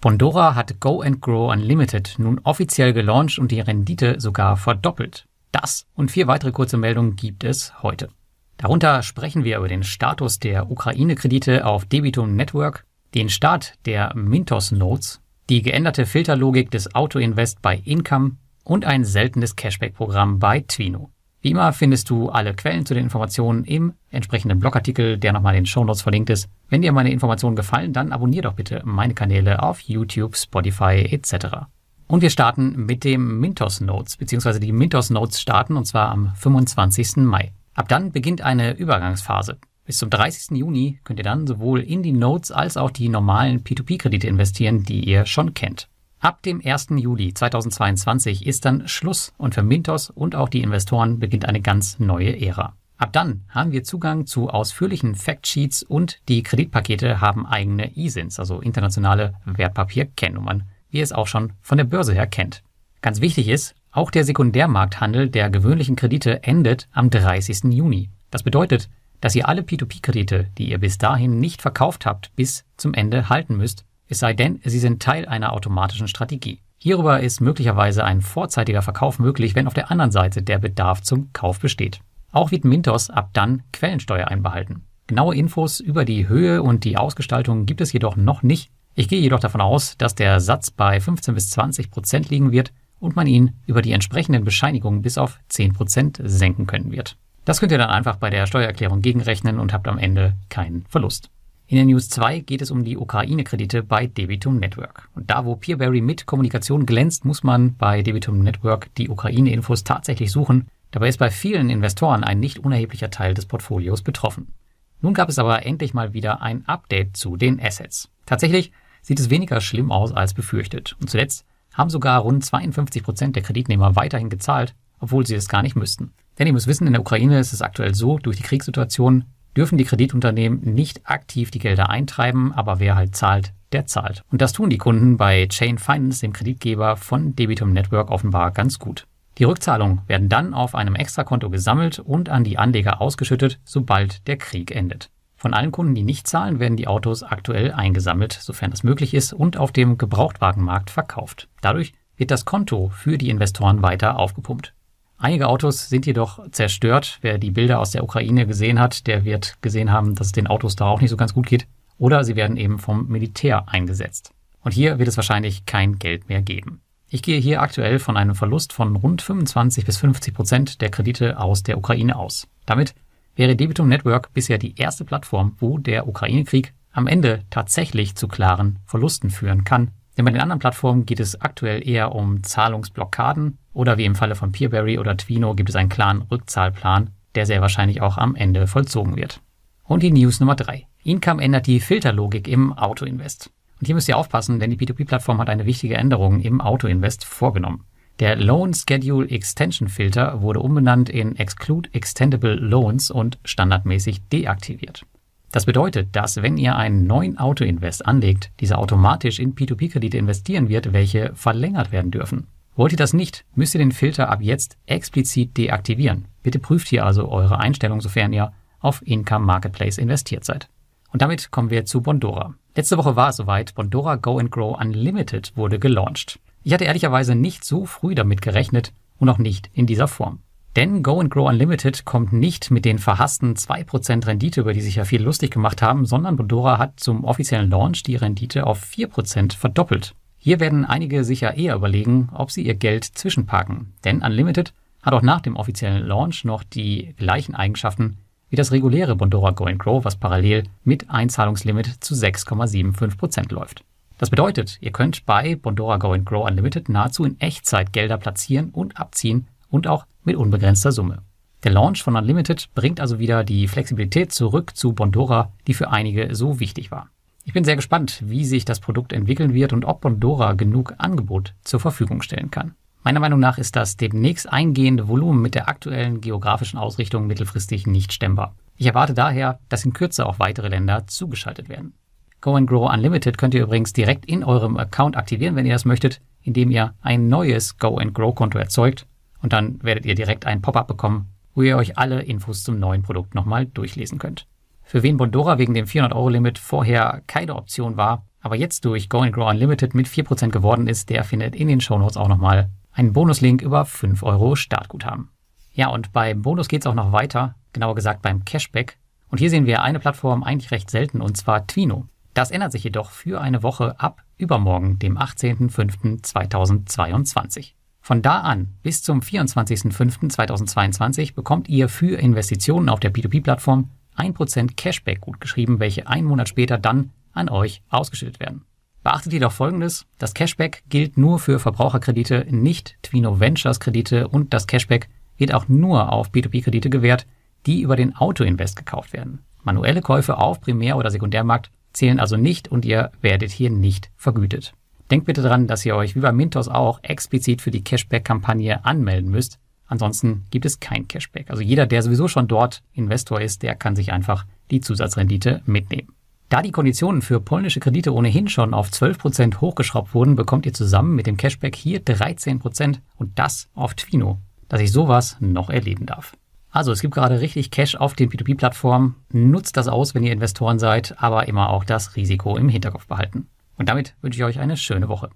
Bondora hat Go and Grow Unlimited nun offiziell gelauncht und die Rendite sogar verdoppelt. Das und vier weitere kurze Meldungen gibt es heute. Darunter sprechen wir über den Status der Ukraine-Kredite auf Debitum Network, den Start der Mintos Notes, die geänderte Filterlogik des Auto-Invest bei Income und ein seltenes Cashback-Programm bei Twino. Wie immer findest du alle Quellen zu den Informationen im entsprechenden Blogartikel, der nochmal in den Shownotes verlinkt ist. Wenn dir meine Informationen gefallen, dann abonnier doch bitte meine Kanäle auf YouTube, Spotify etc. Und wir starten mit dem Mintos Notes, beziehungsweise die Mintos Notes starten und zwar am 25. Mai. Ab dann beginnt eine Übergangsphase. Bis zum 30. Juni könnt ihr dann sowohl in die Notes als auch die normalen P2P-Kredite investieren, die ihr schon kennt. Ab dem 1. Juli 2022 ist dann Schluss und für Mintos und auch die Investoren beginnt eine ganz neue Ära. Ab dann haben wir Zugang zu ausführlichen Factsheets und die Kreditpakete haben eigene ISINs, also internationale Wertpapierkennnummern, wie ihr es auch schon von der Börse her kennt. Ganz wichtig ist, auch der Sekundärmarkthandel der gewöhnlichen Kredite endet am 30. Juni. Das bedeutet, dass ihr alle P2P-Kredite, die ihr bis dahin nicht verkauft habt, bis zum Ende halten müsst, es sei denn, sie sind Teil einer automatischen Strategie. Hierüber ist möglicherweise ein vorzeitiger Verkauf möglich, wenn auf der anderen Seite der Bedarf zum Kauf besteht. Auch wird Mintos ab dann Quellensteuer einbehalten. Genaue Infos über die Höhe und die Ausgestaltung gibt es jedoch noch nicht. Ich gehe jedoch davon aus, dass der Satz bei 15 bis 20 Prozent liegen wird und man ihn über die entsprechenden Bescheinigungen bis auf 10 Prozent senken können wird. Das könnt ihr dann einfach bei der Steuererklärung gegenrechnen und habt am Ende keinen Verlust. In der News 2 geht es um die Ukraine-Kredite bei Debitum Network. Und da, wo Peerberry mit Kommunikation glänzt, muss man bei Debitum Network die Ukraine-Infos tatsächlich suchen. Dabei ist bei vielen Investoren ein nicht unerheblicher Teil des Portfolios betroffen. Nun gab es aber endlich mal wieder ein Update zu den Assets. Tatsächlich sieht es weniger schlimm aus als befürchtet. Und zuletzt haben sogar rund 52 Prozent der Kreditnehmer weiterhin gezahlt, obwohl sie es gar nicht müssten. Denn ihr müsst wissen, in der Ukraine ist es aktuell so, durch die Kriegssituation dürfen die Kreditunternehmen nicht aktiv die Gelder eintreiben, aber wer halt zahlt, der zahlt. Und das tun die Kunden bei Chain Finance, dem Kreditgeber von Debitum Network, offenbar ganz gut. Die Rückzahlungen werden dann auf einem Extrakonto gesammelt und an die Anleger ausgeschüttet, sobald der Krieg endet. Von allen Kunden, die nicht zahlen, werden die Autos aktuell eingesammelt, sofern das möglich ist, und auf dem Gebrauchtwagenmarkt verkauft. Dadurch wird das Konto für die Investoren weiter aufgepumpt. Einige Autos sind jedoch zerstört. Wer die Bilder aus der Ukraine gesehen hat, der wird gesehen haben, dass es den Autos da auch nicht so ganz gut geht. Oder sie werden eben vom Militär eingesetzt. Und hier wird es wahrscheinlich kein Geld mehr geben. Ich gehe hier aktuell von einem Verlust von rund 25 bis 50 Prozent der Kredite aus der Ukraine aus. Damit wäre Debitum Network bisher die erste Plattform, wo der Ukraine-Krieg am Ende tatsächlich zu klaren Verlusten führen kann denn bei den anderen Plattformen geht es aktuell eher um Zahlungsblockaden oder wie im Falle von Peerberry oder Twino gibt es einen klaren Rückzahlplan, der sehr wahrscheinlich auch am Ende vollzogen wird. Und die News Nummer 3. Income ändert die Filterlogik im Autoinvest. Und hier müsst ihr aufpassen, denn die P2P-Plattform hat eine wichtige Änderung im Autoinvest vorgenommen. Der Loan Schedule Extension Filter wurde umbenannt in Exclude Extendable Loans und standardmäßig deaktiviert. Das bedeutet, dass wenn ihr einen neuen Autoinvest anlegt, dieser automatisch in P2P-Kredite investieren wird, welche verlängert werden dürfen. Wollt ihr das nicht, müsst ihr den Filter ab jetzt explizit deaktivieren. Bitte prüft hier also eure Einstellung, sofern ihr auf Income Marketplace investiert seid. Und damit kommen wir zu Bondora. Letzte Woche war es soweit, Bondora Go and Grow Unlimited wurde gelauncht. Ich hatte ehrlicherweise nicht so früh damit gerechnet und auch nicht in dieser Form. Denn Go and Grow Unlimited kommt nicht mit den verhassten 2% Rendite, über die sich ja viele lustig gemacht haben, sondern Bondora hat zum offiziellen Launch die Rendite auf 4% verdoppelt. Hier werden einige sicher eher überlegen, ob sie ihr Geld zwischenparken. Denn Unlimited hat auch nach dem offiziellen Launch noch die gleichen Eigenschaften wie das reguläre Bondora Go and Grow, was parallel mit Einzahlungslimit zu 6,75% läuft. Das bedeutet, ihr könnt bei Bondora Go and Grow Unlimited nahezu in Echtzeit Gelder platzieren und abziehen und auch mit unbegrenzter Summe. Der Launch von Unlimited bringt also wieder die Flexibilität zurück zu Bondora, die für einige so wichtig war. Ich bin sehr gespannt, wie sich das Produkt entwickeln wird und ob Bondora genug Angebot zur Verfügung stellen kann. Meiner Meinung nach ist das demnächst eingehende Volumen mit der aktuellen geografischen Ausrichtung mittelfristig nicht stemmbar. Ich erwarte daher, dass in Kürze auch weitere Länder zugeschaltet werden. Go and Grow Unlimited könnt ihr übrigens direkt in eurem Account aktivieren, wenn ihr das möchtet, indem ihr ein neues Go and Grow Konto erzeugt und dann werdet ihr direkt ein Pop-up bekommen, wo ihr euch alle Infos zum neuen Produkt nochmal durchlesen könnt. Für wen Bondora wegen dem 400-Euro-Limit vorher keine Option war, aber jetzt durch Go and Grow Unlimited mit 4% geworden ist, der findet in den Shownotes auch nochmal einen Bonuslink über 5 Euro Startguthaben. Ja, und beim Bonus geht es auch noch weiter, genauer gesagt beim Cashback. Und hier sehen wir eine Plattform eigentlich recht selten, und zwar Twino. Das ändert sich jedoch für eine Woche ab übermorgen, dem 18.05.2022. Von da an bis zum 24.05.2022 bekommt ihr für Investitionen auf der P2P-Plattform 1% Cashback gutgeschrieben, welche einen Monat später dann an euch ausgeschüttet werden. Beachtet jedoch Folgendes, das Cashback gilt nur für Verbraucherkredite, nicht Twino Ventures Kredite und das Cashback wird auch nur auf P2P-Kredite gewährt, die über den Autoinvest gekauft werden. Manuelle Käufe auf Primär- oder Sekundärmarkt zählen also nicht und ihr werdet hier nicht vergütet. Denkt bitte daran, dass ihr euch wie bei Mintos auch explizit für die Cashback-Kampagne anmelden müsst. Ansonsten gibt es kein Cashback. Also jeder, der sowieso schon dort Investor ist, der kann sich einfach die Zusatzrendite mitnehmen. Da die Konditionen für polnische Kredite ohnehin schon auf 12% hochgeschraubt wurden, bekommt ihr zusammen mit dem Cashback hier 13% und das auf Twino, dass ich sowas noch erleben darf. Also es gibt gerade richtig Cash auf den P2P-Plattformen. Nutzt das aus, wenn ihr Investoren seid, aber immer auch das Risiko im Hinterkopf behalten. Und damit wünsche ich euch eine schöne Woche.